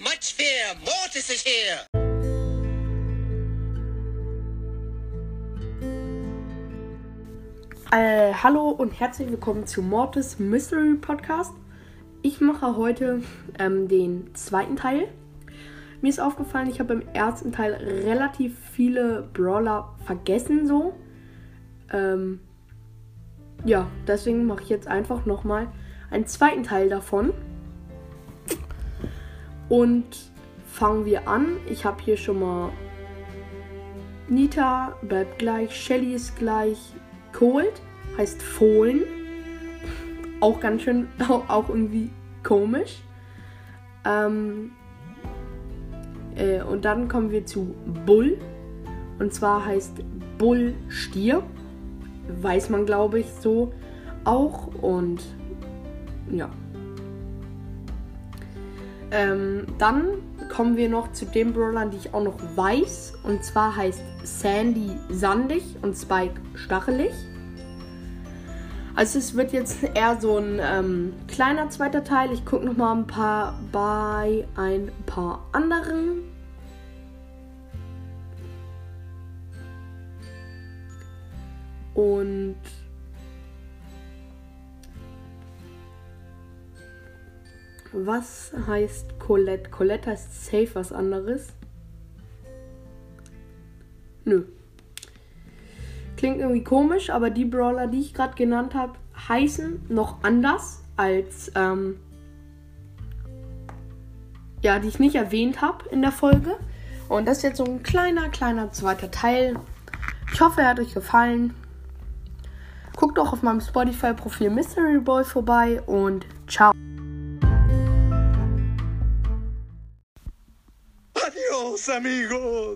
much fear. Mortis is here. Äh, hallo und herzlich willkommen zu Mortis Mystery Podcast. Ich mache heute ähm, den zweiten Teil. Mir ist aufgefallen, ich habe im ersten Teil relativ viele Brawler vergessen so. Ähm, ja, deswegen mache ich jetzt einfach nochmal einen zweiten Teil davon. Und fangen wir an. Ich habe hier schon mal Nita bleibt gleich, Shelly ist gleich, Cold heißt Fohlen. Auch ganz schön, auch irgendwie komisch. Ähm, äh, und dann kommen wir zu Bull. Und zwar heißt Bull Stier. Weiß man, glaube ich, so auch. Und ja. Ähm, dann kommen wir noch zu den Brawlern, die ich auch noch weiß. Und zwar heißt Sandy sandig und Spike stachelig. Also es wird jetzt eher so ein ähm, kleiner zweiter Teil. Ich gucke noch mal ein paar bei ein paar anderen. Und was heißt Colette? Colette heißt safe was anderes. Nö. Klingt irgendwie komisch, aber die Brawler, die ich gerade genannt habe, heißen noch anders als ähm, ja, die ich nicht erwähnt habe in der Folge. Und das ist jetzt so ein kleiner, kleiner zweiter Teil. Ich hoffe, er hat euch gefallen. Guckt auch auf meinem Spotify-Profil Mystery Boy vorbei und ciao. Adiós amigos.